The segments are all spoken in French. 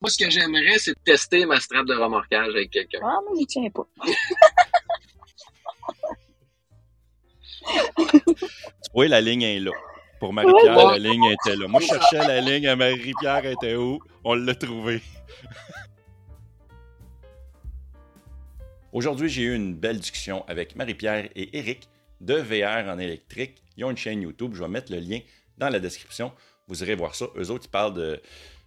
Moi, ce que j'aimerais, c'est de tester ma strap de remorquage avec quelqu'un. Ah, moi, j'y tiens pas. tu vois, la ligne est là. Pour Marie-Pierre, Ouais. la ligne était là. Moi, je cherchais la ligne à Marie-Pierre, était où? On l'a trouvée. Aujourd'hui, j'ai eu une belle discussion avec Marie-Pierre et Eric de VR en électrique. Ils ont une chaîne YouTube. Je vais mettre le lien dans la description. Vous irez voir ça. Eux autres, ils parlent de,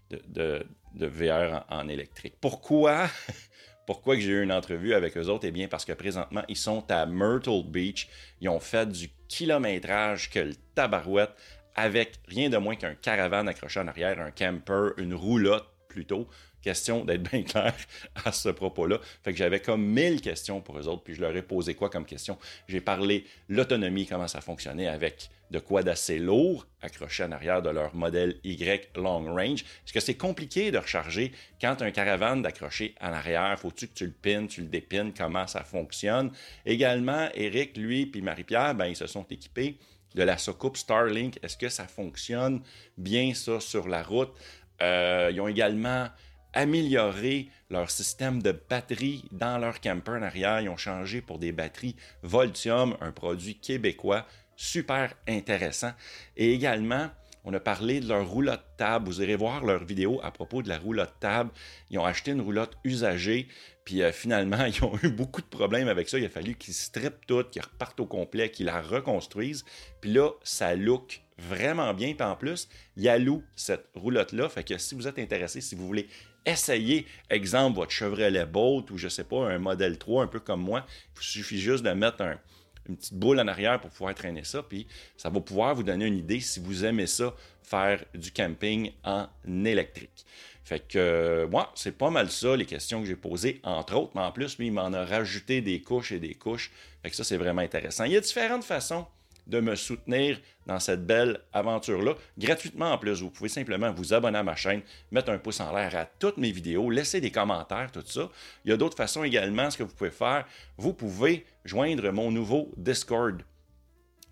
de, de- de VR en, électrique. Pourquoi? Pourquoi j'ai eu une entrevue avec eux autres? Eh bien, parce que présentement, ils sont à Myrtle Beach. Ils ont fait du kilométrage que le tabarouette avec rien de moins qu'un caravane accroché en arrière, un camper, une roulotte plutôt. Question d'être bien clair à ce propos-là. Fait que j'avais comme 1000 questions pour eux autres, puis je leur ai posé quoi comme question? J'ai parlé l'autonomie, comment ça fonctionnait avec de quoi d'assez lourd accroché en arrière de leur modèle Y Long Range. Est-ce que c'est compliqué de recharger quand un caravane d'accrocher en arrière? Faut-tu que tu le pines, tu le dépines? Comment ça fonctionne? Également, Eric, lui, puis Marie-Pierre, ben, ils se sont équipés de la soucoupe Starlink. Est-ce que ça fonctionne bien, sur la route? Euh, ils ont également amélioré leur système de batterie dans leur camper en arrière. Ils ont changé pour des batteries Voltium, un produit québécois super intéressant. Et également, on a parlé de leur roulotte table. Vous irez voir leur vidéo à propos de la roulotte table. Ils ont acheté une roulotte usagée, puis euh, finalement, ils ont eu beaucoup de problèmes avec ça. Il a fallu qu'ils strippent tout, qu'ils repartent au complet, qu'ils la reconstruisent. Puis là, ça look vraiment bien. Puis en plus, il y a loup cette roulotte-là. Fait que si vous êtes intéressé, si vous voulez essayer, exemple, votre Chevrolet Bolt ou je sais pas, un modèle 3, un peu comme moi, il vous suffit juste de mettre un, une petite boule en arrière pour pouvoir traîner ça, puis ça va pouvoir vous donner une idée si vous aimez ça, faire du camping en électrique. Fait que, euh, moi, c'est pas mal ça, les questions que j'ai posées, entre autres, mais en plus, lui, il m'en a rajouté des couches et des couches. Fait que ça, c'est vraiment intéressant. Il y a différentes façons de me soutenir dans cette belle aventure-là, gratuitement en plus. Vous pouvez simplement vous abonner à ma chaîne, mettre un pouce en l'air à toutes mes vidéos, laisser des commentaires, tout ça. Il y a d'autres façons également, ce que vous pouvez faire, vous pouvez joindre mon nouveau Discord.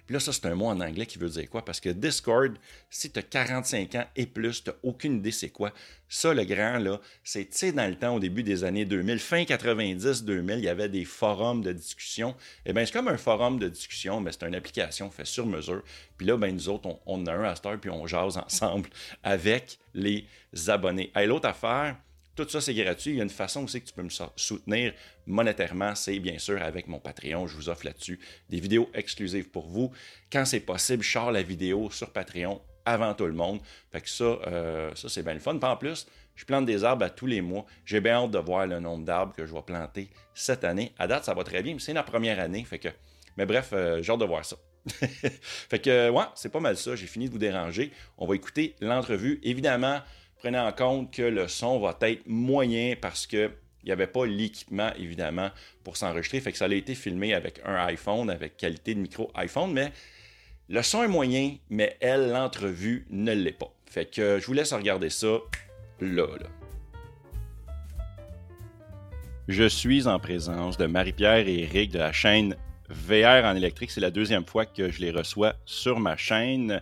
Puis là, ça, c'est un mot en anglais qui veut dire quoi? Parce que Discord, si tu as 45 ans et plus, tu aucune idée c'est quoi. Ça, le grand, là, c'est, tu sais, dans le temps, au début des années 2000, fin 90-2000, il y avait des forums de discussion. Eh bien, c'est comme un forum de discussion, mais c'est une application faite sur mesure. Puis là, ben, nous autres, on, a un à cette heure, puis on jase ensemble avec les abonnés. Hey, l'autre affaire, tout ça, c'est gratuit. Il y a une façon aussi que tu peux me so- soutenir monétairement, c'est bien sûr avec mon Patreon. Je vous offre là-dessus des vidéos exclusives pour vous. Quand c'est possible, je la vidéo sur Patreon avant tout le monde. Fait que ça, euh, ça c'est bien le fun. En plus, je plante des arbres à tous les mois. J'ai bien hâte de voir le nombre d'arbres que je vais planter cette année. À date, ça va très bien, mais c'est la première année. Fait que, mais bref, euh, j'ai hâte de voir ça. fait que, ouais, c'est pas mal ça. J'ai fini de vous déranger. On va écouter l'entrevue. Évidemment, prenez en compte que le son va être moyen parce que il n'y avait pas l'équipement, évidemment, pour s'enregistrer. Fait que ça a été filmé avec un iPhone, avec qualité de micro iPhone, mais le son est moyen, mais elle, l'entrevue, ne l'est pas. Fait que euh, je vous laisse regarder ça là. Je suis en présence de Marie-Pierre et Eric de la chaîne VR en électrique. C'est la deuxième fois que je les reçois sur ma chaîne.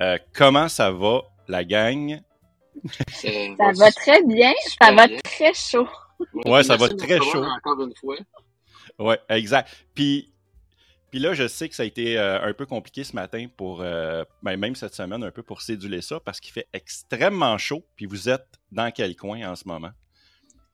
Euh, comment ça va, la gang? C'est- Ça va très bien, ça va bien. très chaud. Ouais, ça va très chaud. Encore une fois. Oui, exact. Puis, puis là, je sais que ça a été euh, un peu compliqué ce matin pour, euh, ben, même cette semaine, un peu pour céduler ça, parce qu'il fait extrêmement chaud. Puis vous êtes dans quel coin en ce moment?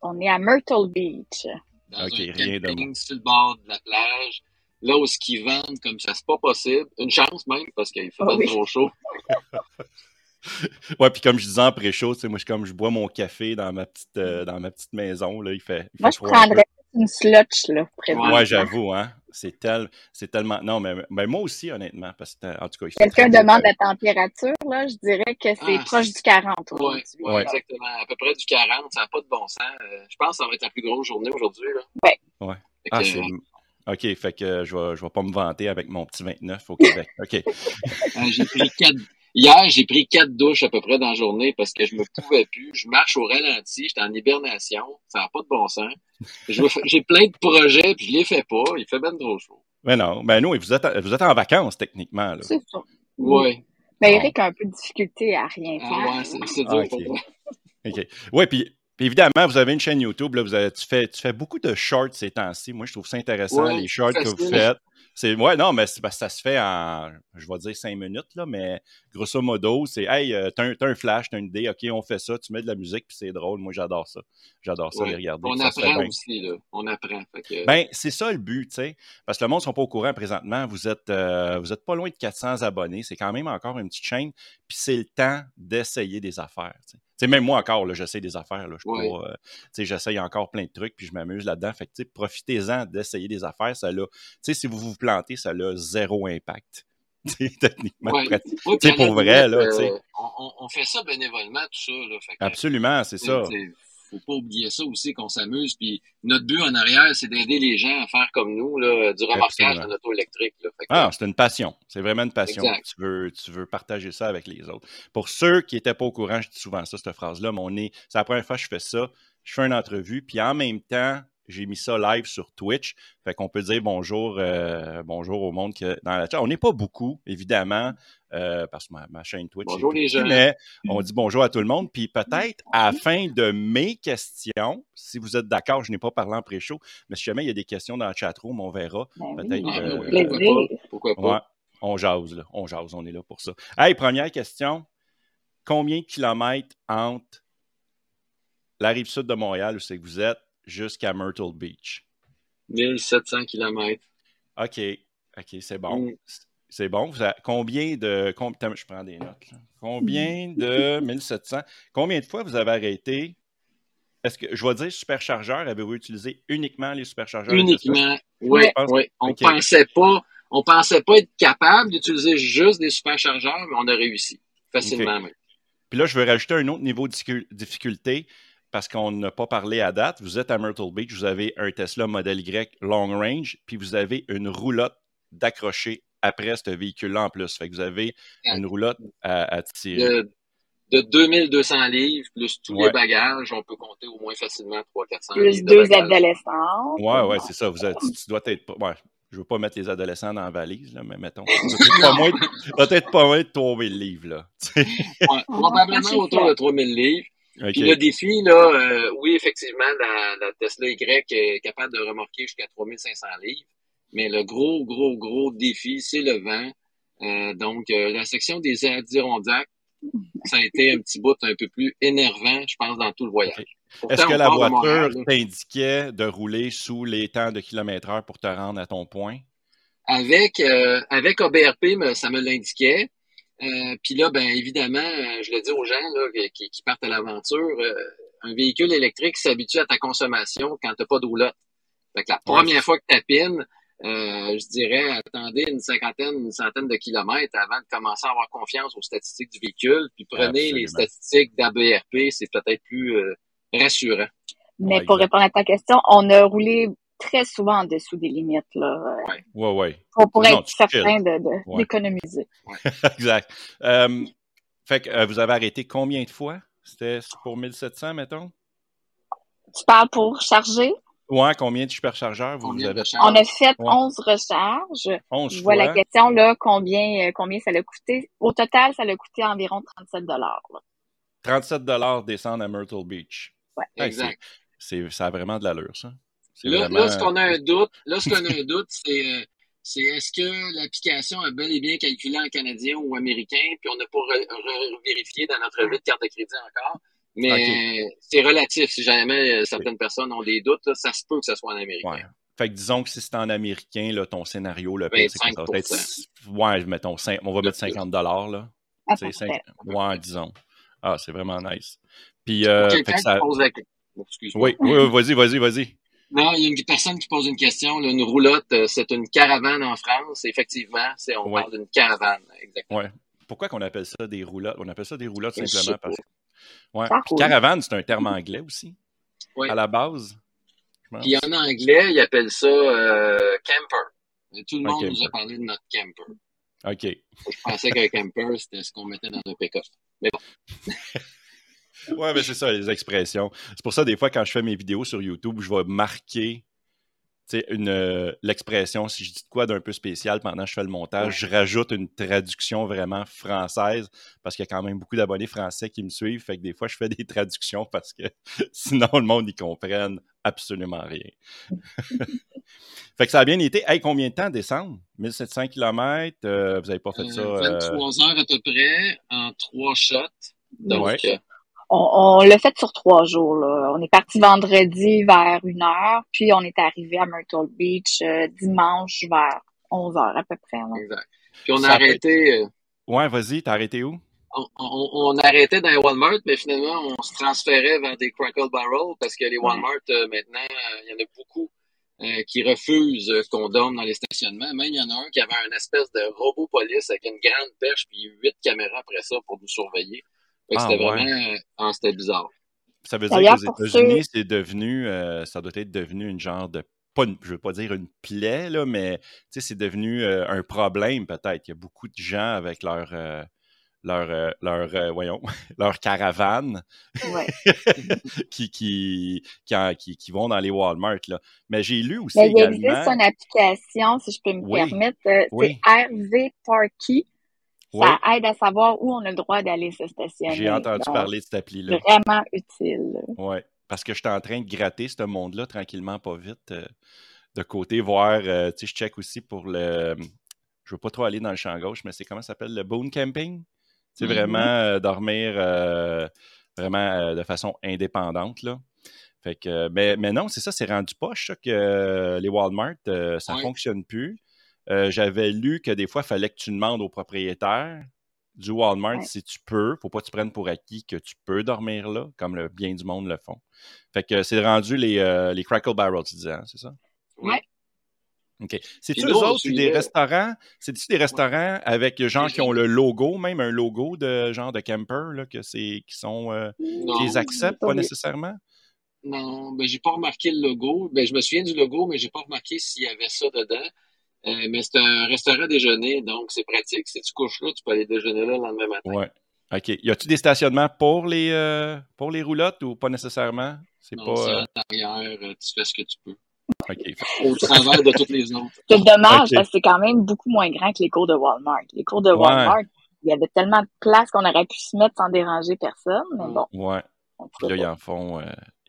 On est à Myrtle Beach. Dans Ok, un rien de sur le bord de la plage. Là où ce qu'ils vendent comme ça, c'est pas possible. Une chance même, parce qu'il fait pas oui. trop chaud. Ouais, puis comme je disais en pré-show, moi, je, comme je bois mon café dans ma petite, euh, dans ma petite maison, là, il fait, il Moi, fait je un prendrais une slotch, là, présentement. Ouais, j'avoue, hein. C'est tel, c'est tellement. Non, mais, mais moi aussi, honnêtement, parce que en tout cas, Quelqu'un demande la température, là, je dirais que c'est Ah, proche du 40 Ouais, aujourd'hui. ouais, Ouais. exactement. À peu près du 40, ça n'a pas de bon sens. Euh, je pense que ça va être la plus grosse journée aujourd'hui. là. Ouais. Ouais. Ah, que, OK, fait que je vais, je vais pas me vanter avec mon petit 29 au Québec. OK. Euh, j'ai pris quatre. Hier, j'ai pris quatre douches à peu près dans la journée parce que je me pouvais plus. Je marche au ralenti, j'étais en hibernation. Ça n'a pas de bon sens. J'ai plein de projets, puis je les fais pas. Il fait ben trop chaud. Mais non, ben non, vous êtes, vous êtes en vacances, techniquement. C'est ça. Ouais. Mais Bon. Eric a un peu de difficulté à rien Ah faire. ouais, c'est Ah, dur pour moi. OK. Oui, puis, puis évidemment, vous avez une chaîne YouTube. Là, vous avez, tu, fais, tu fais beaucoup de shorts ces temps-ci. Moi, je trouve ça intéressant, Ouais, les shorts que vous faites. C'est, ouais, non, mais c'est parce que ça se fait en, je vais dire cinq minutes, là, mais grosso modo, c'est, hey, euh, t'as un, flash, t'as une idée, OK, on fait ça, tu mets de la musique, puis c'est drôle. Moi, j'adore ça. J'adore ça, Ouais. les regarder. On ça apprend aussi, là. On apprend. Fait que, Ben, c'est ça le but, tu sais. Parce que le monde ne sont pas au courant présentement. Vous êtes, euh, vous êtes pas loin de 400 abonnés. C'est quand même encore une petite chaîne. Puis c'est le temps d'essayer des affaires. Tu sais. Même moi encore, j'essaie des affaires. Là. Ouais. euh, j'essaye encore plein de trucs, puis je m'amuse là-dedans. Fait que, profitez-en d'essayer des affaires. Ça si vous vous plantez, ça a zéro impact. Techniquement, Ouais. pour vrai, là, euh, on, on- on fait ça bénévolement, tout ça. Là, fait que, Absolument, c'est ça. Faut pas oublier ça aussi, qu'on s'amuse. Puis notre but en arrière, c'est d'aider les gens à faire comme nous, là, du remorquage en auto électrique. Là. Que, Ah, c'est une passion. C'est vraiment une passion. Exact. Tu veux, tu veux partager ça avec les autres. Pour ceux qui n'étaient pas au courant, je dis souvent ça, cette phrase-là, mais on est. C'est la première fois que je fais ça. Je fais une entrevue, puis en même temps, j'ai mis ça live sur Twitch. Fait qu'on peut dire bonjour, euh, bonjour au monde qui est dans la chat. On n'est pas beaucoup, évidemment, euh, parce que ma, ma chaîne Twitch. Bonjour les gens. Mais on dit bonjour à tout le monde. Puis peut-être à la fin de mes questions, si vous êtes d'accord, je n'ai pas parlé en pré-show, mais si jamais il y a des questions dans le chatroom, on verra. Ben. Peut-être, euh, pourquoi pas? Ouais, on jase, là. On jase, on est là pour ça. Hey, première question. Combien de kilomètres entre la rive sud de Montréal, où c'est que vous êtes, jusqu'à Myrtle Beach? 1700 km. OK. OK, c'est bon. Mm. C'est bon. Vous avez- combien de. com- je prends des notes. là. Combien de 1700? Combien de fois vous avez arrêté? Est-ce que je vais dire superchargeur? Avez-vous utilisé uniquement les superchargeurs? Uniquement. Oui, oui. On Ok. pensait pas, on pensait pas être capable d'utiliser juste des superchargeurs, mais on a réussi. Facilement, même. Puis là, je veux rajouter un autre niveau de difficulté parce qu'on n'a pas parlé à date. Vous êtes à Myrtle Beach, vous avez un Tesla Model Y long range, puis vous avez une roulotte d'accrocher après ce véhicule-là en plus. Fait que vous avez une roulotte à, à tirer. De, de 2200 livres, plus tous Ouais. les bagages, on peut compter au moins facilement 300-400 Plus livres. de deux bagages. adolescents. Ouais, ouais, c'est ça. Vous êtes- tu, tu dois être. Ouais, je veux pas mettre les adolescents dans la valise, là, mais mettons. Peut-être pas moins de- Peut-être pas moins de 3000 livres, là. Ouais, probablement autour de 3000 livres. Puis le défi, là, euh, oui, effectivement, la, la Tesla Y est capable de remorquer jusqu'à 3500 livres. Mais le gros, gros, gros défi, c'est le vent. Euh, donc, euh, la section des Adirondacks, ça a été un petit bout un peu plus énervant, je pense, dans tout le voyage. Est-ce que la voiture t'indiquait de rouler sous les temps de kilomètre heure pour te rendre à ton point? Avec, euh, avec OBRP, ça me l'indiquait. Puis là, ben évidemment, je le dis aux gens là, qui, qui partent à l'aventure, un véhicule électrique s'habitue à ta consommation quand t'as pas de roulotte. Fait que la première fois que tu tapines, euh, je dirais, attendez une cinquantaine, une centaine de kilomètres avant de commencer à avoir confiance aux statistiques du véhicule. Puis prenez les statistiques d'ABRP, c'est peut-être plus euh, rassurant. Mais Ouais, pour exact. répondre à ta question, on a roulé très souvent en dessous des limites, là. Ouais, ouais. Pour, pour Non, être certain de, de- Ouais. d'économiser. exact. Euh, fait que euh, vous avez arrêté combien de fois? C'était pour 1700, mettons? Tu parles pour charger? Ouais, combien de superchargeurs vous, Combien avez? de? On a fait Ouais. 11 recharges. 11 Je fois. vois la question, là, combien, euh, combien ça l'a coûté? Au total, ça l'a coûté environ 37 là. 37 descendre à Myrtle Beach. Ouais. Hey, Exact. ça a vraiment de l'allure, ça. C'est Là, vraiment- là, ce qu'on a un doute, là, ce qu'on a un doute, c'est, euh, c'est est-ce que l'application a bel et bien calculé en canadien ou américain, puis on n'a pas re- re- vérifié dans notre revue de carte de crédit encore? Mais c'est relatif. Si jamais euh, certaines personnes ont des doutes, là, ça se peut que ce soit en américain. Ouais. Fait que disons que si c'est en américain, là, ton scénario, le pire, c'est que ça va 25%. être. Ouais, mettons, on va mettre 50 là. Près. cinq- Ouais, disons. Ah, c'est vraiment nice. Puis, euh, Quelqu'un fait que ça... qui pose la. Oui, oui, oui, vas-y, vas-y, vas-y. Non, il y a une personne qui pose une question. là, une roulotte, euh, c'est une caravane en France. Effectivement, c'est, on Ouais. parle d'une caravane. Exactement. Ouais. Pourquoi qu'on appelle ça des roulottes? On appelle ça des roulottes simplement parce que. Ouais. Puis caravane, c'est un terme anglais aussi. Oui. À la base. Puis en anglais, ils appellent ça euh, camper. Et tout le monde nous a parlé de notre camper. OK. Je pensais qu'un camper, c'était ce qu'on mettait dans un pick-up. Ouais, mais c'est ça, les expressions. C'est pour ça, des fois, quand je fais mes vidéos sur YouTube, je vais marquer une euh, l'expression, si je dis quoi d'un peu spécial pendant que je fais le montage, je rajoute une traduction vraiment française parce qu'il y a quand même beaucoup d'abonnés français qui me suivent. Fait que des fois, je fais des traductions parce que sinon, le monde n'y comprenne absolument rien. fait que ça a bien été. Hey, combien de temps descendre? 1700 km? vous n'avez pas fait ça? 23 euh, heures à peu près en trois shots. Donc, on, l'a fait sur trois jours. Là. On est parti vendredi vers une heure, puis on est arrivé à Myrtle Beach euh, dimanche vers 11 heures à peu près. Exact. Puis on a arrêté. Euh, ouais, vas-y, t'as arrêté où? On, on, arrêtait dans les Walmart, mais finalement, on se transférait vers des Crackle Barrel parce que les Walmart, euh, maintenant, il y en a beaucoup qui refusent qu'on dorme dans les stationnements. Même il y en a un qui avait un espèce de robot police avec une grande perche puis huit caméras après ça pour nous surveiller. Ah, c'était vraiment, ah, c'était bizarre. Ça veut dire qu'aux États-Unis, c'est devenu, euh, ça doit être devenu une genre de, pas je veux pas dire une plaie, là, mais c'est devenu euh, un problème peut-être. Il y a beaucoup de gens avec leur, euh, leur, leur voyons, leur caravane qui, qui, qui, qui, vont dans les Walmart. Là. Mais j'ai lu aussi mais il existe une application, si je peux me permettre, c'est RV Parky. Ça aide à savoir où on a le droit d'aller se stationner. J'ai entendu parler de cette appli-là. Vraiment utile. Oui, parce que je suis en train de gratter ce monde-là tranquillement, pas vite, euh, de côté, voir, euh, tu sais, je check aussi pour le... Je veux pas trop aller dans le champ gauche, mais c'est comment ça s'appelle, le boon camping? C'est mm-hmm. vraiment euh, dormir vraiment de façon indépendante, là. Fait que, mais, mais non, c'est ça, c'est rendu poche, ça, que les Walmart, ça ne fonctionne plus. Euh, j'avais lu que des fois, il fallait que tu demandes au propriétaire du Walmart si tu peux. Faut pas que tu prennes pour acquis que tu peux dormir là, comme le bien du monde le font. Fait que c'est rendu les, euh, les Crackle Barrels, tu disais, hein, c'est ça? Oui. OK. C'est-tu eux autres, des restaurants? C'est-tu des restaurants avec gens qui ont le logo, même un logo de genre de camper, là, que c'est, qui sont, euh, qui acceptent pas nécessairement? Non, ben j'ai pas remarqué le logo. Ben, je me souviens du logo, mais j'ai pas remarqué s'il y avait ça dedans. Euh, mais c'est un restaurant déjeuner, donc c'est pratique. Si tu couches là, tu peux aller déjeuner là le lendemain matin. Ouais. OK. Y a-tu des stationnements pour les, euh, pour les roulottes ou pas nécessairement? C'est pas. C'est à l'arrière, euh, tu fais ce que tu peux. OK. Au travers de toutes les autres. C'est dommage parce que c'est quand même beaucoup moins grand que les cours de Walmart. Les cours de Walmart, il y avait tellement de place qu'on aurait pu se mettre sans déranger personne, mais bon. Ouais. Puis là, ils en font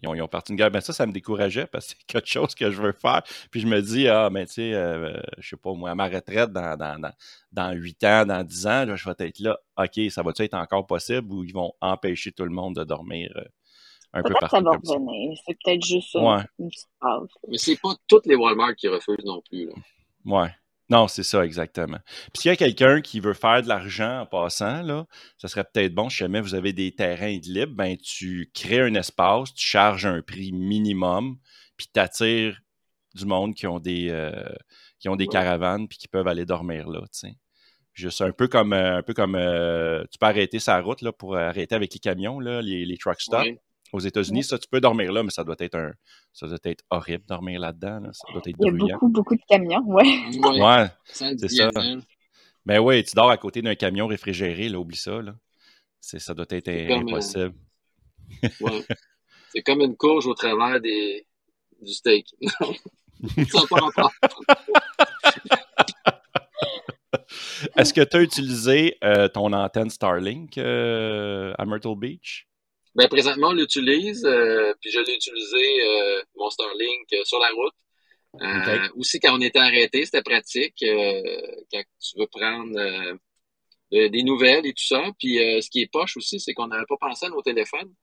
ils ont, parti une guerre. Ben ça, ça me décourageait parce que c'est quelque chose que je veux faire. Puis je me dis, ah, mais tu sais, euh, je sais pas, moi, à ma retraite, dans, dans, dans, 8 ans, dans 10 ans, je vais être là. OK, ça va-tu être encore possible ou ils vont empêcher tout le monde de dormir euh, un peu partout? ça va revenir. C'est peut-être juste une petite pause. Mais c'est pas toutes les Walmart qui refusent non plus. Là. Ouais. Non, c'est ça, exactement. Puis s'il y a quelqu'un qui veut faire de l'argent en passant, là, ça serait peut-être bon, si jamais vous avez des terrains libres, ben tu crées un espace, tu charges un prix minimum, puis tu attires du monde qui ont des, euh, qui ont des caravanes puis qui peuvent aller dormir là, tu sais. Juste un peu comme un peu comme euh, tu peux arrêter sa route là, pour arrêter avec les camions, là, les, les truck stops. Aux États-Unis, ça, tu peux dormir là, mais ça doit être un, ça doit être horrible dormir là-dedans. Ça doit être Il y a beaucoup, beaucoup de camions, ouais. Ouais, c'est ça. Mais oui, tu dors à côté d'un camion réfrigéré, là, oublie ça, là. Ça doit être impossible. ouais. C'est comme une courge au travers des... du steak. ça pas Est-ce que tu as utilisé euh, ton antenne Starlink euh, à Myrtle Beach? Ben, présentement, on l'utilise, euh, puis je l'ai utilisé, euh, mon Starlink, euh, sur la route. Euh, Aussi, quand on était arrêté, c'était pratique. quand tu veux prendre des nouvelles et tout ça. Puis ce qui est poche aussi, c'est qu'on n'avait pas pensé à nos téléphones.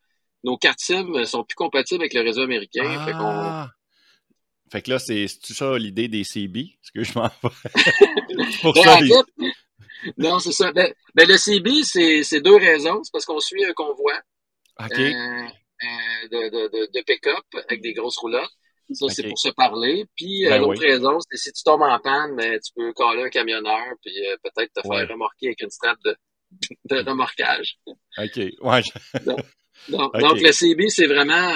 Nos cartes SIM sont plus compatibles avec le réseau américain. Fait, ah! fait, que là, c'est tout ça l'idée des CB? ce que je m'en pour ben, ça, Non, c'est ça. Ben, ben, le CB, c'est deux raisons. C'est parce qu'on suit un convoi. Euh, euh, de, de, de pick-up avec des grosses roulottes. Ça, c'est pour se parler. Puis, euh, ben l'autre raison, c'est si tu tombes en panne, ben, tu peux coller un camionneur, puis peut-être te faire remorquer avec une strap de, de remorquage. OK, ouais. donc, donc, le CB, c'est vraiment...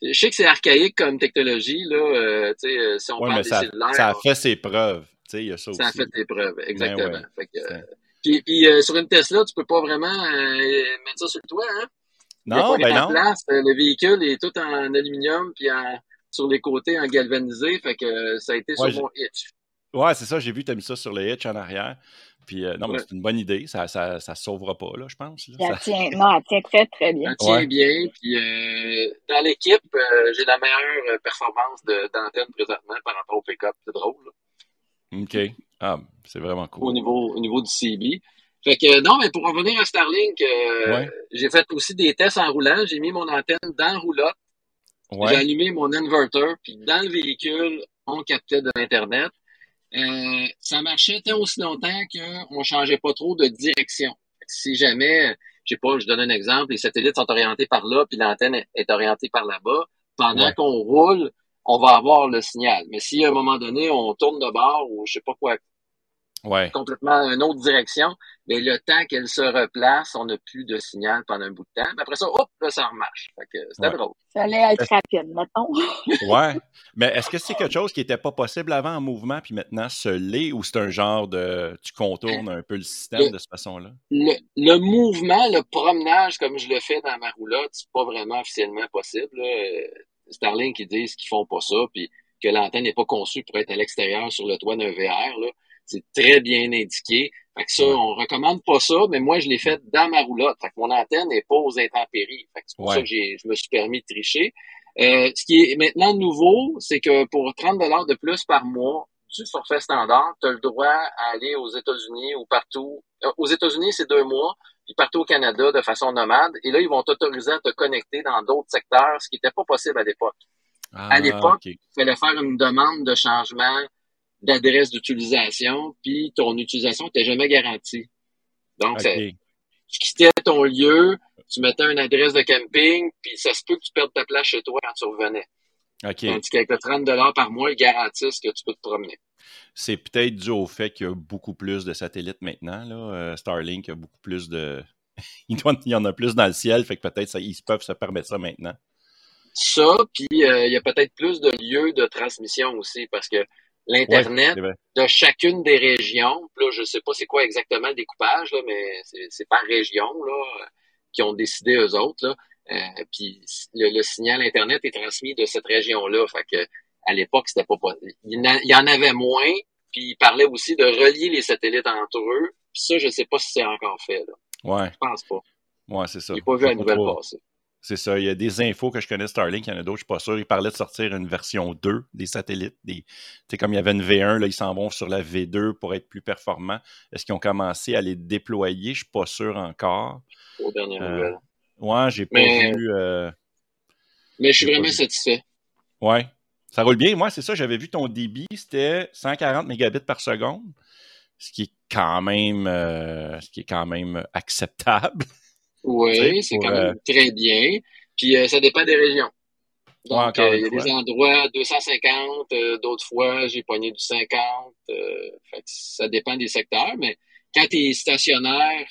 je sais que c'est archaïque comme technologie, là. tu sais, si on parle des ça, cellulaires... Ça a fait ses preuves. Tu sais, il y a ça, ça a fait ses preuves, ben exactement. fait que, puis, puis sur une Tesla, tu peux pas vraiment mettre ça sur le toit, hein? Non, ben non. Place, le véhicule est tout en aluminium puis en, sur les côtés en galvanisé, fait que ça a été sur mon hitch. Ouais, c'est ça, j'ai vu, tu as mis ça sur le hitch en arrière. Puis euh, non, mais c'est une bonne idée. Ça ça, ça sauvera pas, là, je pense. Elle tient, non, elle tient très, très bien. Elle tient bien. Puis euh, dans l'équipe, euh, j'ai la meilleure performance d'antenne présentement par rapport au pick-up. C'est drôle. OK. Ah, c'est vraiment cool. Au niveau, au niveau du CB. Fait que non, mais pour revenir à Starlink, j'ai fait aussi des tests en roulant. J'ai mis mon antenne dans la roulotte. J'ai allumé mon inverter, puis dans le véhicule, on captait de l'Internet. Euh, ça marchait tant aussi longtemps qu'on changeait pas trop de direction. Si jamais, je sais pas, je donne un exemple, les satellites sont orientés par là, puis l'antenne est orientée par là-bas, pendant qu'on roule, on va avoir le signal. Mais si à un moment donné, on tourne de bord ou je sais pas quoi, ouais. complètement une autre direction, mais le temps qu'elle se replace, on n'a plus de signal pendant un bout de temps. Mais après ça, hop, là, ça remarche. c'était drôle. Ça allait être rapide, mettons. ouais. Mais est-ce que c'est quelque chose qui n'était pas possible avant en mouvement, puis maintenant se l'est, ou c'est un genre de. Tu contournes un peu le système de cette façon-là? Le, mouvement, le promenage, comme je le fais dans ma roulotte, c'est pas vraiment officiellement possible. Starlink, ils disent qu'ils font pas ça, puis que l'antenne n'est pas conçue pour être à l'extérieur sur le toit d'un VR. Là. C'est très bien indiqué. Fait que ça, on recommande pas ça, mais moi, je l'ai fait dans ma roulotte. Fait que mon antenne n'est pas aux intempéries. Fait que c'est pour ça que je me suis permis de tricher. Euh, ce qui est maintenant nouveau, c'est que pour 30 dollars de plus par mois du forfait standard, tu as le droit à aller aux États-Unis ou partout. Euh, aux États-Unis, c'est deux mois, puis partout au Canada de façon nomade. Et là, ils vont t'autoriser à te connecter dans d'autres secteurs, ce qui n'était pas possible à l'époque. à ah, l'époque, il fallait faire une demande de changement d'adresse d'utilisation, puis ton utilisation n'était jamais garantie. Donc, tu quittais ton lieu, tu mettais une adresse de camping, puis ça se peut que tu perdes ta place chez toi quand tu revenais. OK. Tandis qu'avec 30 par mois, ils garantissent que tu peux te promener. C'est peut-être dû au fait qu'il y a beaucoup plus de satellites maintenant. Là. Euh, Starlink a beaucoup plus de. il y en a plus dans le ciel, fait que peut-être ils peuvent se permettre ça maintenant. Ça, puis euh, il y a peut-être plus de lieux de transmission aussi, parce que l'Internet de chacune des régions. Là, je sais pas c'est quoi exactement le découpage, là, mais c'est par région là, qui ont décidé eux autres. Là. Euh, puis le, signal Internet est transmis de cette région-là. Fait que à l'époque, c'était pas possible. Il, y en avait moins, puis il parlait aussi de relier les satellites entre eux. Puis ça, je sais pas si c'est encore fait. Là. Ouais. Je pense pas. Ouais, c'est ça. J'ai pas vu la nouvelle passer. C'est ça. Il y a des infos que je connais Starlink, il y en a d'autres, je suis pas sûr. Il parlait de sortir une version 2 des satellites. Des, comme il y avait une V1, là, ils s'en vont sur la V2 pour être plus performants. Est-ce qu'ils ont commencé à les déployer? Je suis pas sûr encore. Aux dernières euh. Ouais, j'ai pas vu. Euh, mais je suis vraiment satisfait. Ouais. Ça roule bien. Moi, c'est ça, j'avais vu ton débit, c'était 140 mégabits par seconde, ce qui est quand même, euh, ce qui est quand même acceptable. Oui, c'est quand même euh, très bien. Puis euh, ça dépend des régions. Donc, euh, il y a des endroits 250, d'autres fois, j'ai poigné du 50. fait ça dépend des secteurs, mais quand tu es stationnaire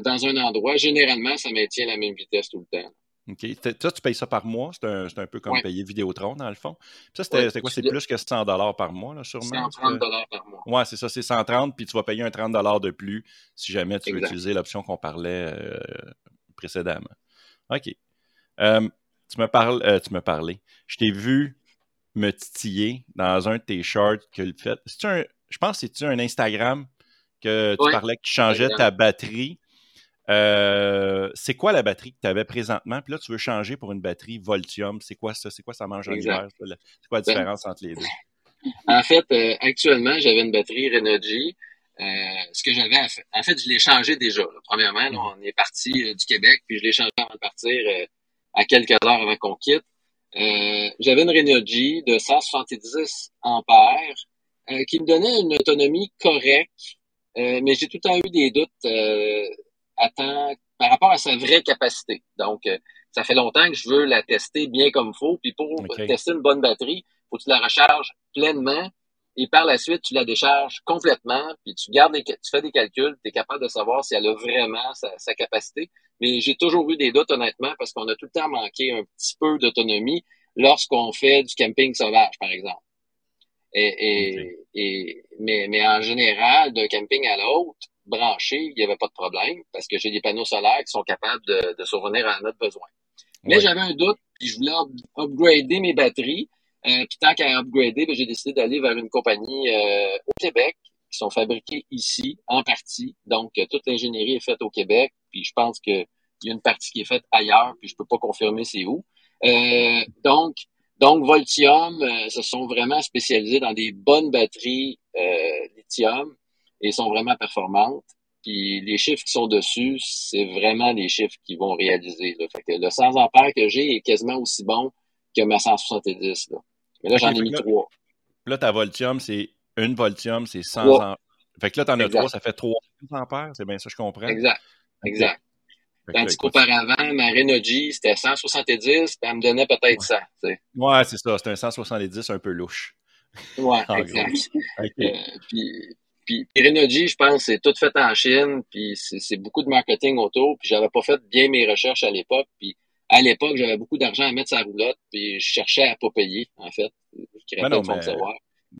dans un endroit, généralement, ça maintient la même vitesse tout le temps. OK? Ça, tu payes ça par mois. C'est un, un, peu comme payer Vidéotron, dans le fond. ça, c'était quoi? C'est plus que 100 par mois, là, sûrement? 130 par mois. Oui, c'est ça. C'est 130, puis tu vas payer un 30 de plus si jamais tu veux utiliser l'option qu'on parlait euh, précédemment. OK. Euh, tu me parles, euh, tu me parlais. Je t'ai vu me titiller dans un de tes shorts que le fait. Un, je pense que c'est un Instagram que tu parlais que tu changeais ta batterie. Euh, c'est quoi la batterie que tu avais présentement? Puis là, tu veux changer pour une batterie Voltium. C'est quoi ça? C'est quoi ça mange en hiver? C'est quoi la ben, différence entre les deux? En fait, euh, actuellement, j'avais une batterie Renogy. Euh, ce que j'avais en fait, je l'ai changé déjà. Premièrement, mm. on est parti du Québec, puis je l'ai changé avant de partir à quelques heures avant qu'on quitte. j'avais une Renogy de 170 ampères qui me donnait une autonomie correcte, mais j'ai tout le temps eu des doutes attend par rapport à sa vraie capacité. Donc, euh, ça fait longtemps que je veux la tester bien comme il faut. Puis pour tester une bonne batterie, faut que tu la recharges pleinement et par la suite, tu la décharges complètement, puis tu gardes tu fais des calculs, tu es capable de savoir si elle a vraiment sa, capacité. Mais j'ai toujours eu des doutes, honnêtement, parce qu'on a tout le temps manqué un petit peu d'autonomie lorsqu'on fait du camping sauvage, par exemple. Et, et, mais, mais en général, d'un camping à l'autre, branché, il n'y avait pas de problème parce que j'ai des panneaux solaires qui sont capables de, de survenir à notre besoin. Mais j'avais un doute, puis je voulais upgrader mes batteries. puis tant qu'à upgrader, ben, j'ai décidé d'aller vers une compagnie au Québec qui sont fabriqués ici en partie. Donc, toute l'ingénierie est faite au Québec. Puis je pense qu'il y a une partie qui est faite ailleurs, puis je peux pas confirmer c'est où. donc, donc, Voltium euh, se sont vraiment spécialisés dans des bonnes batteries euh, lithium et sont vraiment performantes. Puis les chiffres qui sont dessus, c'est vraiment des chiffres qui vont réaliser. Là. Fait que le 100 ampères que j'ai est quasiment aussi bon que ma 170. Là. Mais là, j'en ai mis trois. Là, ta Voltium, c'est une Voltium, c'est 100 ampères. Fait que là, t'en as trois, ça fait 300 ampères. C'est bien ça, je comprends. Exact. Exact. Tandis qu'auparavant, ma Renogy, c'était 170, puis elle me donnait peut-être 100. Ouais, c'est ça. C'était un 170 un peu louche. Ouais, exact. Euh, puis, puis, Renogy, je pense, c'est tout fait en Chine, puis c'est beaucoup de marketing autour, puis j'avais pas fait bien mes recherches à l'époque, puis à l'époque, j'avais beaucoup d'argent à mettre sur la roulotte, puis je cherchais à pas payer, en fait. Je ben non, mais...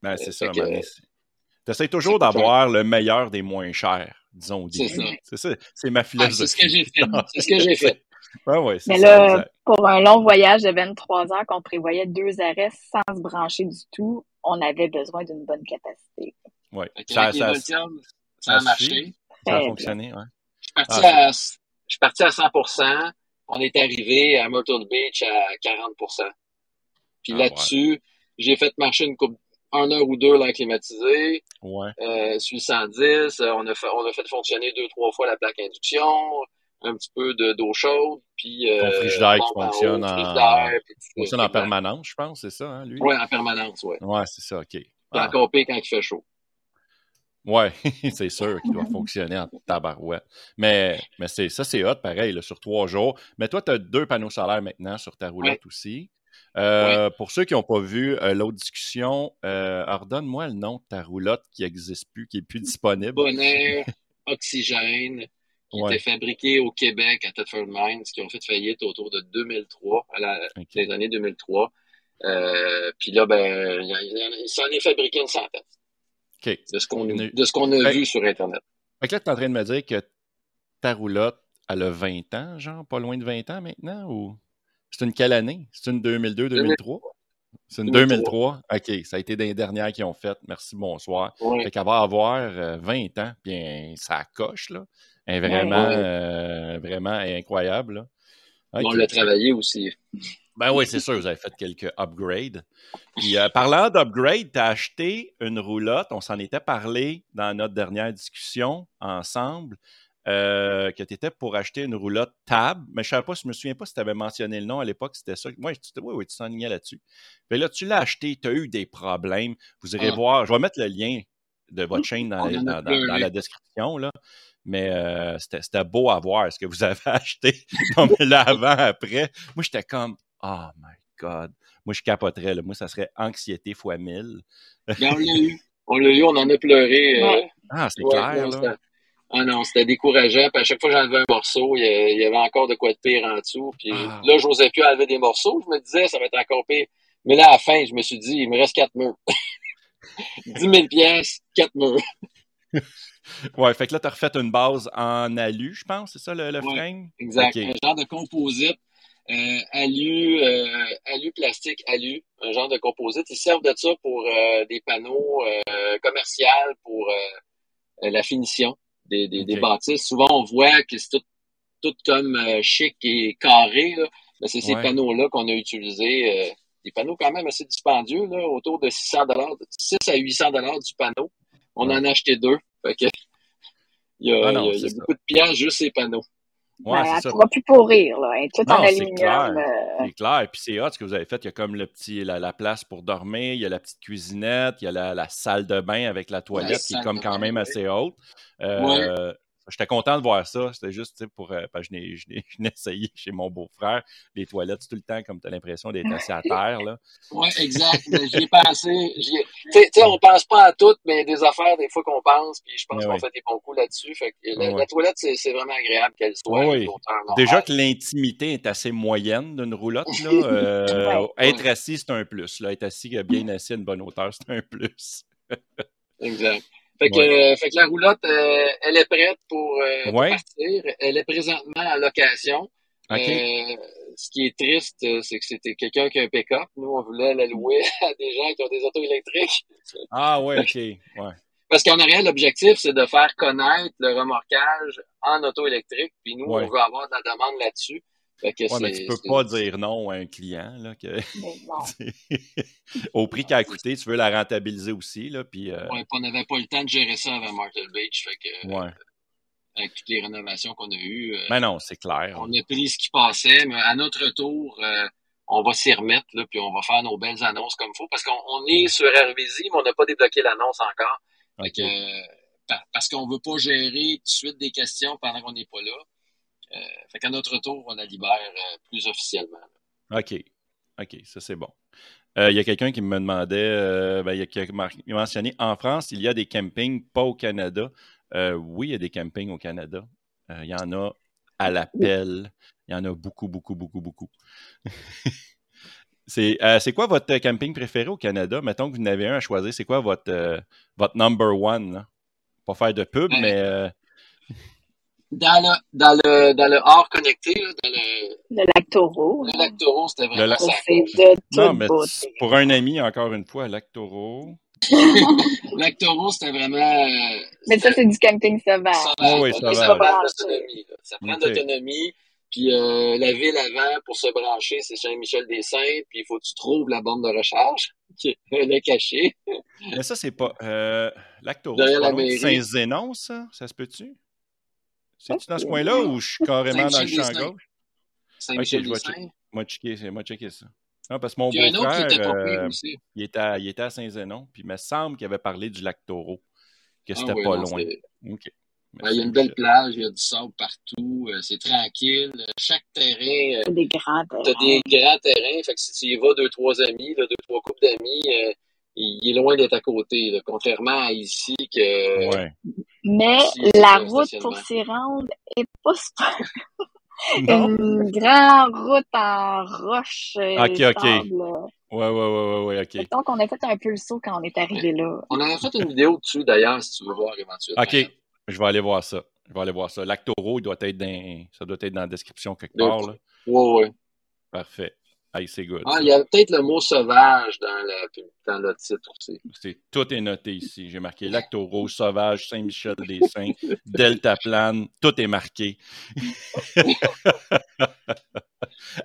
Ben, euh, c'est ça. Tu essaies toujours d'avoir le meilleur des moins chers disons C'est ça. C'est ma philosophie. c'est ce que j'ai fait. C'est ce que j'ai fait. ouais, Mais là, pour un long voyage de 23 heures qu'on prévoyait deux arrêts sans se brancher du tout, on avait besoin d'une bonne capacité. Oui. Ça, ça, ça, a marché. Ça a fonctionné, ouais. Je suis parti, ah, à, je suis parti à 100 On est arrivé à Myrtle Beach à 40% Puis ah, là-dessus, j'ai fait marcher une coupe un heure ou deux l'air climatisé. Ouais. Euh, 110, euh, on a fait, on a fait fonctionner deux, trois fois la plaque induction, un petit peu de, d'eau chaude, puis... Euh, Ton frigidaire qui fonctionne en, fonctionne en permanence, je pense, c'est ça, hein, lui? Oui, en permanence, oui. Ouais, c'est ça, OK. Ah. quand il fait chaud. Ouais, c'est sûr qu'il doit fonctionner en tabarouette. Mais, mais c'est, ça, c'est hot, pareil, là, sur trois jours. Mais toi, tu as deux panneaux solaires maintenant sur ta roulette aussi. Euh, pour ceux qui n'ont pas vu euh, l'autre discussion, euh, redonne-moi le nom de ta roulotte qui n'existe plus, qui n'est plus disponible. Bonheur, Oxygène, qui était fabriqué au Québec à Thetford Mines, qui ont fait faillite autour de 2003, à la, les années 2003. Euh, puis là, ben, il, s'en est fabriqué une centaine. Okay. De ce qu'on a, a vu sur Internet. Fait là, tu es en train de me dire que ta roulotte, elle a 20 ans, genre, pas loin de 20 ans maintenant, ou? C'est une quelle année? C'est une 2002-2003? C'est une 2003. OK, ça a été des dernières qui ont fait. Merci, bonsoir. Fait qu'elle va avoir 20 euh, ans, bien, ça coche, là. est vraiment, euh, vraiment incroyable, On l'a travaillé aussi. Ben oui, c'est sûr, vous avez fait quelques upgrades. Puis, euh, parlant d'upgrade, tu as acheté une roulotte. On s'en était parlé dans notre dernière discussion ensemble. Euh, que tu étais pour acheter une roulotte Tab, mais je ne pas, je me souviens pas si tu avais mentionné le nom à l'époque, c'était ça. Moi, tu, oui, oui, tu t'enlignais là-dessus. Mais là, tu l'as acheté, tu as eu des problèmes. Vous irez ah. voir, je vais mettre le lien de votre chaîne dans, la description, là. Mais euh, c'était beau à voir ce que vous avez acheté. non, mais là, avant, après, moi, j'étais comme, oh my God. Moi, je capoterais. Là. Moi, ça serait anxiété fois mille. on l'a eu. On l'a eu, on en a pleuré. Euh, ah, c'est clair. Là. Ah non, c'était décourageant. Puis à chaque fois que j'enlevais un morceau, il y avait encore de quoi de pire en dessous. Puis ah. là, je n'osais plus enlever des morceaux. Je me disais, ça va être encore pire. Mais là, à la fin, je me suis dit, il me reste quatre murs. 10 000 pièces, quatre murs. ouais, fait que là, tu as refait une base en alu, je pense, c'est ça le, frame? Exact. Un genre de composite. Euh, alu, euh, alu plastique, alu, un genre de composite. Ils servent de ça pour euh, des panneaux commerciaux, pour la finition des, des, bâtisses. Souvent, on voit que c'est tout, tout comme chic et carré. Mais c'est ces panneaux-là qu'on a utilisés. Euh, des panneaux quand même assez dispendieux, là, autour de 600 6 à 800 dollars du panneau. On en a acheté deux. Fait que, il y a, ah il y a, beaucoup de pierres juste ces panneaux. Ouais, ben, elle ne pourra plus pourrir, là. Elle tout en aluminium. Euh. C'est clair. Et puis c'est hot ce que vous avez fait. Il y a comme le petit, la, place pour dormir, il y a la petite cuisinette, il y a la, la salle de bain avec la toilette qui est comme quand même assez haute. Euh, J'étais content de voir ça. C'était juste pour. Euh, je n'ai essayé chez mon beau-frère. Les toilettes, tout le temps, comme tu as l'impression d'être assis à terre. Là. Oui, exact. J'y ai pensé. Tu sais, on pense pas à tout, mais des affaires, des fois, qu'on pense. Puis je pense qu'on fait des bons coups là-dessus. Fait que la, toilette, c'est vraiment agréable qu'elle soit. Oui. Déjà que l'intimité est assez moyenne d'une roulotte. Là, euh, être assis, c'est un plus. Là. Être assis, bien assis à une bonne hauteur, c'est un plus. exact. Fait que, euh, fait que la roulotte, euh, elle est prête pour, euh, partir. Elle est présentement en location. Ce qui est triste, c'est que c'était quelqu'un qui a un pick-up. Nous, on voulait la louer à des gens qui ont des autos électriques. Ah ouais, OK. Ouais. Parce qu'en arrière, l'objectif, c'est de faire connaître le remorquage en auto électrique. Puis nous, Ouais. on veut avoir de la demande là-dessus. Fait que Ouais, mais tu peux pas dire non à un client là, que Mais non. au prix qu'elle a coûté, tu veux la rentabiliser aussi là, puis euh, Ouais, on n'avait pas le temps de gérer ça avant Martel Beach. Fait que, ouais. avec toutes les rénovations qu'on a eues, euh, Mais non, c'est clair. on a pris ce qui passait. Mais à notre tour, euh, on va s'y remettre, là, puis on va faire nos belles annonces comme il faut. Parce qu'on on est sur RVZ, mais on n'a pas débloqué l'annonce encore. Fait que, euh, parce qu'on veut pas gérer tout de suite des questions pendant qu'on n'est pas là. Euh, fait qu'à notre tour, on la libère euh, plus officiellement. OK. OK, ça c'est bon. Euh, Il y a quelqu'un qui me demandait, euh, ben, il y a qui a mentionné en France, il y a des campings, pas au Canada. Euh, oui, il y a des campings au Canada. Euh, il y en a à l'appel. Il y en a beaucoup, beaucoup, beaucoup, beaucoup. c'est euh, c'est quoi votre camping préféré au Canada? Mettons que vous en avez un à choisir. C'est quoi votre, euh, votre number one? Là? Pas faire de pub, Ouais. mais euh, Dans le, dans le, dans le hors connecté, là, dans le, Le lac Taureau. le lac Taureau, c'était Le vraiment Ça, de non, mais beauté. pour un ami, encore une fois, Lac Taureau. Le lac Taureau, c'était vraiment. euh, Mais ça, c'est du camping sauvage. sauvage. oui, Ça, sauvage. ça prend d'autonomie. là. Ça prend Ok. d'autonomie. Puis euh, la ville avant, pour se brancher, c'est Saint-Michel-des-Saints. Puis il faut que tu trouves la borne de recharge qui est elle est cachée. Mais ça, c'est pas. Euh, Lac Taureau, c'est. Saint-Zénon, ça? Ça se peut-tu? C'est-tu dans ce coin-là ou je suis carrément dans le champ gauche? Saint-Michel-des-Saints. Moi, checker, c'est- moi, checker ça. Non, parce que mon Puis il y a un autre qui beau-frère, euh, aussi. il, était à, il était à Saint-Zénon, puis il me semble qu'il avait parlé du lac Taureau, que Ah c'était pas non, loin. OK. Ouais, il y a une belle plage, il y a du sable partout, euh, c'est tranquille. Chaque terrain, euh, des grands terrains. t'as des grands terrains, fait que si tu y vas deux, trois amis, là, deux, trois couples d'amis, euh, il il est loin d'être à côté, là, contrairement à ici que Ouais. Mais c'est la route pour s'y rendre est pas super. Une grande route en roche. euh, Ok, ok. Ouais, ouais, ouais, ouais, ouais, OK. Donc, on a fait un peu le saut quand on est arrivé là. on avait fait une vidéo dessus d'ailleurs, si tu veux voir éventuellement. OK. Je vais aller voir ça. Je vais aller voir ça. Lac Taureau, il doit être dans, ça doit être dans la description quelque part. Là. Ouais, ouais. Parfait. Hey, c'est good. Ah, il y a peut-être le mot sauvage dans, la, dans le titre aussi. C'est, tout est noté ici. J'ai marqué Lac Taureau, Sauvage, Saint-Michel-des-Saints, Delta-Plane. Tout est marqué. Puis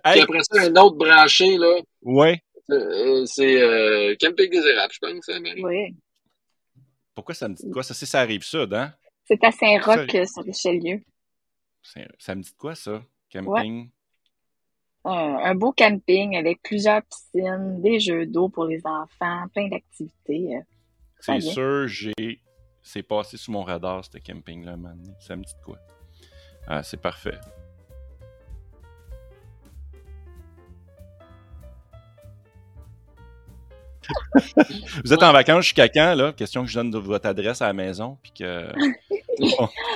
hey, après ça, un autre branché, là, ouais. euh, c'est euh, Camping des Érables, je pense, hein, Marie? Oui. Pourquoi ça me dit de quoi? Ça, c'est ça arrive sud, hein? C'est à Saint-Roch, Ça- euh, sur Richelieu. C'est- Ça me dit de quoi, ça? Camping? Un, un beau camping avec plusieurs piscines, des jeux d'eau pour les enfants, plein d'activités. euh. C'est sûr, j'ai. C'est passé sous mon radar, ce camping-là, man. Ça me dit de quoi? Ah, c'est parfait. Vous êtes en vacances jusqu'à quand, là? Question que je donne de votre adresse à la maison, puis que...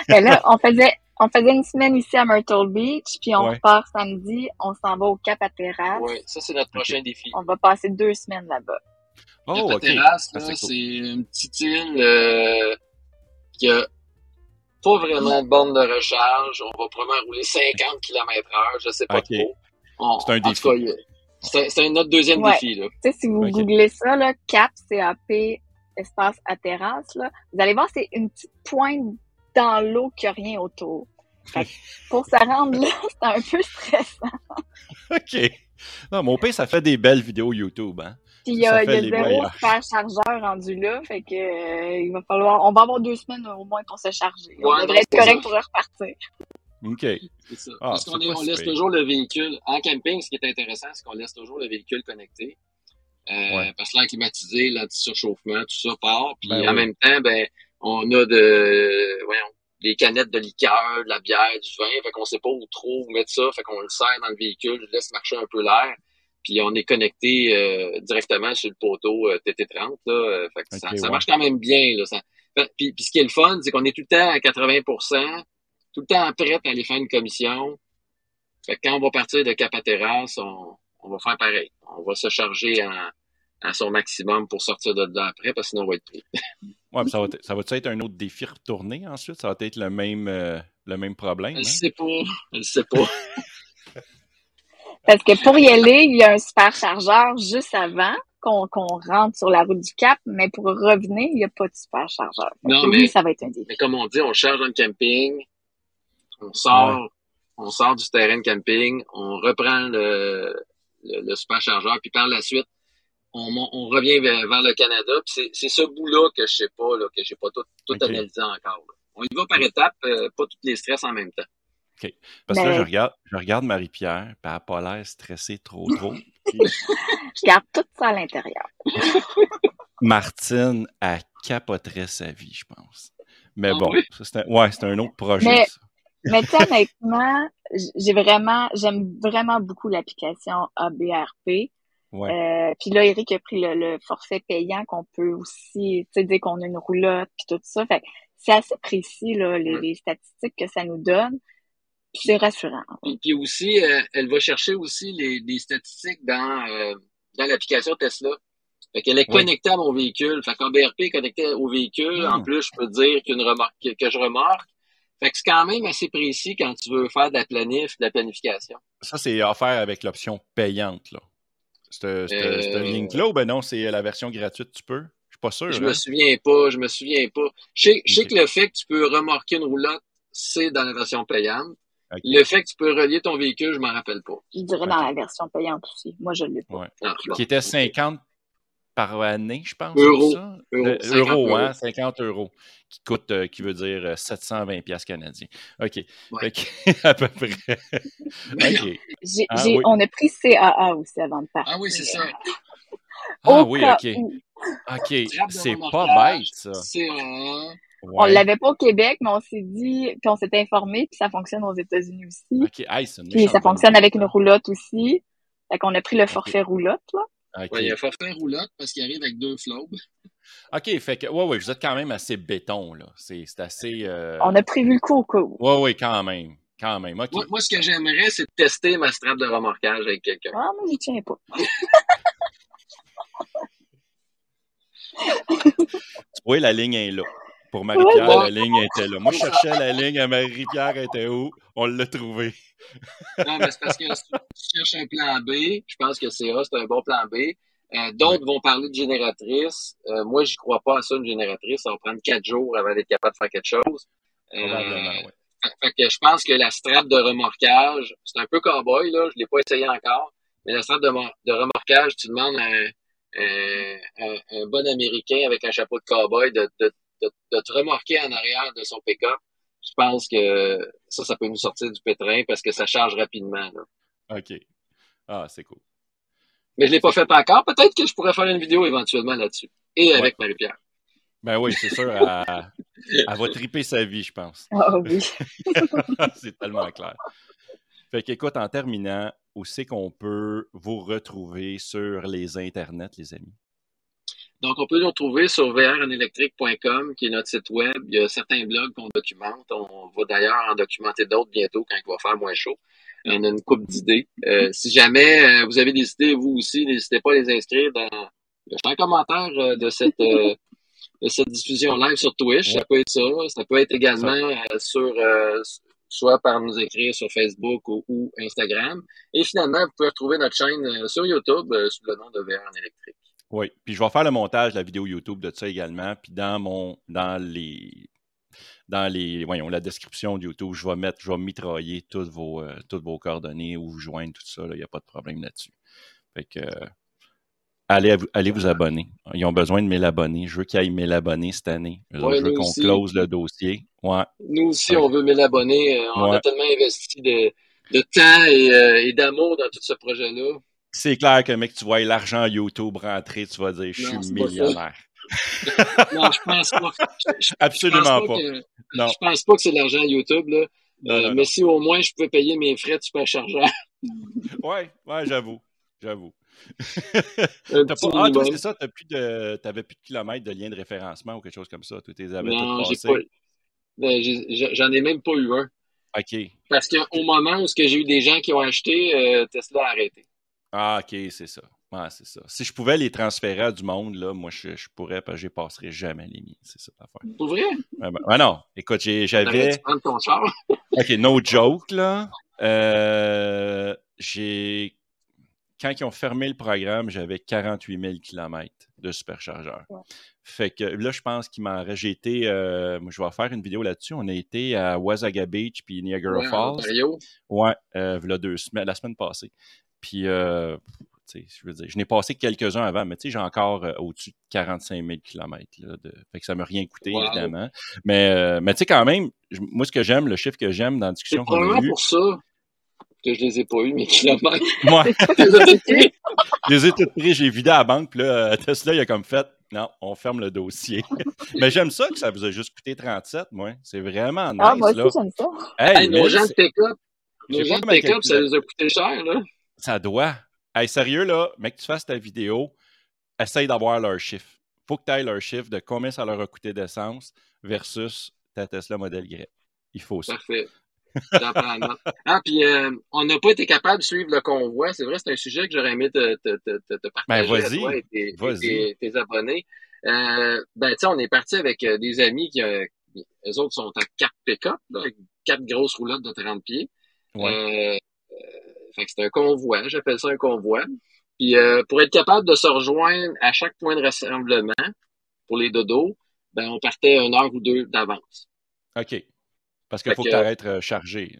Mais là, on faisait, on faisait une semaine ici à Myrtle Beach, puis on Ouais. repart samedi, on s'en va au Cap à Terrasse. Oui, ça, c'est notre prochain défi. On va passer deux semaines là-bas. Oh, Cap à. Terrasse, Ah, là, c'est cool. une petite île euh, qui a pas vraiment de borne de recharge. On va probablement rouler 50 km heure, je sais pas trop. On- C'est un défi. C'est c'est notre deuxième Ouais. défi. Là. Tu sais, si vous googlez ça, là, CAP, C-A-P, espace à terrasse, là, vous allez voir, c'est une petite pointe dans l'eau qui a rien autour. Fait que pour se rendre là, c'est un peu stressant. OK. Non, mon père, ça fait des belles vidéos YouTube, hein? Puis il y a, il y fait a les zéro super chargeur rendu là, fait que euh, il va falloir, on va avoir deux semaines au moins pour se charger. on devrait être correct ça. pour repartir. OK. C'est ça. Ah, Parce qu'on on laisse toujours le véhicule. En camping, ce qui est intéressant, c'est qu'on laisse toujours le véhicule connecté. Euh, Ouais. Parce que l'air climatisé, l'anti-surchauffement, tout ça part. Puis Ben en oui. même temps, ben, on a de, voyons, des canettes de liqueur, de la bière, du vin. Fait qu'on sait pas où trop mettre ça. Fait qu'on le serre dans le véhicule, je laisse marcher un peu l'air. Puis on est connecté euh, directement sur le poteau euh, TT30. Là. Euh, Fait que ça, ça marche quand même bien. Là. Ça- fait- puis, puis ce qui est le fun, c'est qu'on est tout le temps à 80% tout le temps prêt à aller faire une commission. Fait que quand on va partir de Cap à Terrasse, on, on va faire pareil. On va se charger à, à son maximum pour sortir de là après, parce que sinon on va être pris. Ouais, puis ça va, ça va être un autre défi retourné ensuite? Ça va être le même, euh, le même problème? Elle hein? sait pas. Elle sait pas. Parce que pour y aller, il y a un superchargeur juste avant qu'on rentre sur la route du Cap, mais pour revenir, il n'y a pas de superchargeur. Non, mais, ça va être un défi. Mais comme on dit, on charge dans le camping, on sort, on sort du terrain de camping, on reprend le, le, superchargeur, puis par la suite, on, on revient vers, le Canada. C'est ce bout-là que je sais pas, là, que j'ai pas tout, tout analysé encore. On y va par étapes, euh, pas toutes les stress en même temps. OK. Parce que là, je regarde, je regarde Marie-Pierre, puis elle n'a pas l'air stressée trop, trop. je garde tout ça à l'intérieur. Martine, elle capoterait sa vie, je pense. Mais ah bon, c'est un, ouais, c'est un autre projet. Mais, ça. mais honnêtement, j'ai vraiment, j'aime vraiment beaucoup l'application ABRP. Ouais. Euh, puis là, Eric a pris le, forfait payant qu'on peut aussi, tu sais, dire qu'on a une roulotte puis tout ça. Fait c'est assez précis, là, les, statistiques que ça nous donne. C'est rassurant. Puis, aussi, euh, elle va chercher aussi les, statistiques dans, euh, dans l'application Tesla. Fait qu'elle est connectée à mon véhicule. Fait qu'en BRP est connecté au véhicule. En hmm. plus, je peux dire qu'une remarque que je remarque. Fait que c'est quand même assez précis quand tu veux faire de la planif, de la planification. Ça, c'est offert avec l'option payante, là. C'est euh... link-là ou ben non, c'est la version gratuite, tu peux? Je suis pas sûr. Je me hein. souviens pas, je me souviens pas. Je sais, que le fait que tu peux remorquer une roulotte, c'est dans la version payante. Le fait que tu peux relier ton véhicule, je m'en rappelle pas. Je dirais dans la version payante aussi. Moi, je l'ai pas. Ah, qui était 50 par année, je pense. Euro. Ça? Euro, euh, hein, 50 euros. Qui coûte, euh, qui veut dire 720 euh, pièces canadiens. OK. à peu près. OK. Ah on a pris CAA aussi avant de partir. Ah oui, c'est ça. ah oui, OK. OK. C'est pas bête, ça. CAA. On l'avait pas au Québec, mais on s'est dit, puis on s'est informé, puis ça fonctionne aux États-Unis aussi. OK, Puis ça fonctionne avec une roulotte aussi. Fait qu'on a pris le forfait roulotte, là. Okay. il y a un forfait roulotte parce qu'il arrive avec deux flobes. OK, fait que, ouais, ouais, vous êtes quand même assez béton, là. C'est assez. Euh, on a prévu le coup où. Ouais, ouais, quand même. Quand même. OK. Moi, ce que j'aimerais, c'est de tester ma strap de remorquage avec quelqu'un. Ah, moi, j'y tiens pas. tu vois, la ligne est là. Pour Marie-Pierre, la ligne était là. Moi, je cherchais la ligne à Marie-Pierre, était où? On l'a trouvée. non, mais c'est parce que si tu cherches un plan B, je pense que c'est A, c'est un bon plan B. Euh, D'autres vont parler de génératrice. Euh, moi, j'y crois pas à ça, une génératrice. Ça va prendre quatre jours avant d'être capable de faire quelque chose. Euh, fait que je pense que la strap de remorquage, c'est un peu cowboy, là. Je l'ai pas essayé encore. Mais la strap de, de remorquage, tu demandes à un, un, bon Américain avec un chapeau de cowboy de, de de, te remorquer en arrière de son pick-up, je pense que ça, ça peut nous sortir du pétrin parce que ça charge rapidement. OK. Ah, c'est cool. Mais je ne l'ai pas fait encore. Peut-être que je pourrais faire une vidéo éventuellement là-dessus. Et avec Marie-Pierre. Ben oui, c'est sûr. Elle, va triper sa vie, je pense. Ah oui. c'est tellement clair. Fait qu'écoute, en terminant, où c'est qu'on peut vous retrouver sur les internets, les amis? Donc, on peut nous retrouver sur vrenélectrique.com, qui est notre site web. Il y a certains blogs qu'on documente. On va d'ailleurs en documenter d'autres bientôt quand il va faire moins chaud. On a une coupe d'idées. Euh, si jamais euh, vous avez des idées, vous aussi, n'hésitez pas à les inscrire dans le champ commentaire euh, de cette, de cette diffusion live sur Twitch. Ça peut être ça. Ça peut être également sur soit par nous écrire sur Facebook ou, Instagram. Et finalement, vous pouvez retrouver notre chaîne sur YouTube sous le nom de VR électrique. Oui, puis je vais faire le montage de la vidéo YouTube de ça également. Puis dans mon dans les dans les voyons, la description de YouTube, je vais mettre, je vais mitrailler toutes vos, euh, toutes vos coordonnées ou vous joindre, tout ça. Il n'y a pas de problème là-dessus. Fait que allez, allez vous abonner. Ils ont besoin de 1000 abonnés. Je veux qu'il y ait 1000 abonnés cette année. je veux qu'on close le dossier. Ouais. Nous aussi, on veut 1000 abonnés. Euh, on a tellement investi de, de temps et, euh, et d'amour dans tout ce projet-là c'est clair que, mec, tu vois l'argent YouTube rentrer, tu vas dire, je suis millionnaire. non, je pense pas. Absolument pas. Je pense pas que c'est l'argent YouTube, là. Euh, mais si au moins je peux payer mes frais de superchargeur. ouais, ouais, j'avoue. J'avoue. ah, toi, c'est ça, tu plus de, plus de kilomètres de lien de référencement ou quelque chose comme ça. T'es non. Ben, j'en ai même pas eu un. OK. Parce qu'au moment où j'ai eu des gens qui ont acheté, euh, Tesla a arrêté. Ah, OK, c'est ça. Ouais, c'est ça. Si je pouvais les transférer à du monde, là, moi, je, je pourrais, parce que je passerais jamais les miens. C'est ça l'affaire. Pour vrai? Ben, ben, non. Écoute, j'avais. OK, no joke, là. Euh, j'ai. Quand ils ont fermé le programme, j'avais 48 000 km de superchargeur. Fait que là, je pense qu'il m'en reste. J'ai été. Euh, je vais faire une vidéo là-dessus. On a été à Wasaga Beach puis Niagara Falls. Ouais, euh, deux semaines, la semaine passée. Puis, euh, je veux dire, je n'ai passé quelques-uns avant, mais j'ai encore euh, au-dessus de 45 000 km. de... Fait que ça ne m'a rien coûté, évidemment. Mais, euh, mais tu sais, quand même, moi, ce que j'aime, le chiffre que j'aime dans la discussion qu'on a eue... pour ça que je les ai pas eu, mes kilomètres. Moi, je les ai tous pris, j'ai vidé à la banque, puis là, euh, Tesla, il a comme fait, non, on ferme le dossier. Mais j'aime ça que ça vous a juste coûté 37, moi. C'est vraiment nice, ah, moi aussi, j'aime ça. Hey, nos gens de pick-up, nos gens de pick-up, ça les a coûté cher, là. Ça doit. Hey, sérieux, là, mec, tu fasses ta vidéo, essaye d'avoir leur chiffre. Faut que tu ailles leur chiffre de combien ça leur a coûté d'essence versus ta Tesla Model Y. Il faut ça. Parfait. ah, puis euh, on n'a pas été capable de suivre le convoi. C'est vrai, c'est un sujet que j'aurais aimé te, te, te, te partager ben, avec toi et tes, abonnés. Euh, ben, tu sais, on est parti avec euh, des amis qui, euh, eux autres sont à quatre pick-up, quatre grosses roulottes de 30 pieds. Ouais. Fait que c'est un convoi, j'appelle ça un convoi. Puis euh, pour être capable de se rejoindre à chaque point de rassemblement pour les dodos, ben on partait une heure ou deux d'avance. OK. Parce qu'il faut que tu euh, chargé.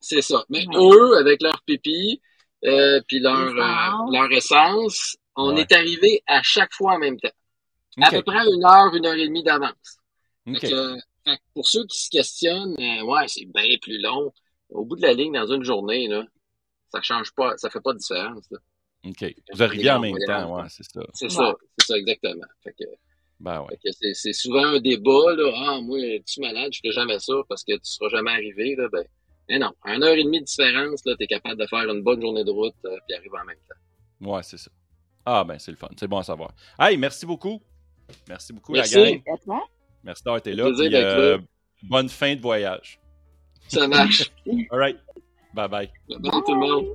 C'est ça. Mais eux, avec leur pipi, euh, puis leur, euh, leur essence, on est arrivé à chaque fois en même temps. À peu près une heure, une heure et demie d'avance. Okay. pour ceux qui se questionnent, ouais, c'est bien plus long. Au bout de la ligne, dans une journée, là, ça change pas, ça fait pas de différence. OK. Vous arrivez en même temps, ouais, c'est ça. C'est ça, c'est ça, exactement. Fait que, ben ouais. c'est souvent un débat, là. Ah, moi, tu malade, je fais jamais ça parce que tu seras jamais arrivé, là. Ben, mais non, un heure et demie de différence, là, t'es capable de faire une bonne journée de route euh, puis arriver en même temps. Ouais, c'est ça. Ah, ben, c'est le fun. C'est bon à savoir. Hey, merci beaucoup. Merci beaucoup, la gang. Merci d'avoir été là. Euh, bonne fin de voyage. Ça marche. All right. Bye bye. Bye, bye tout le monde.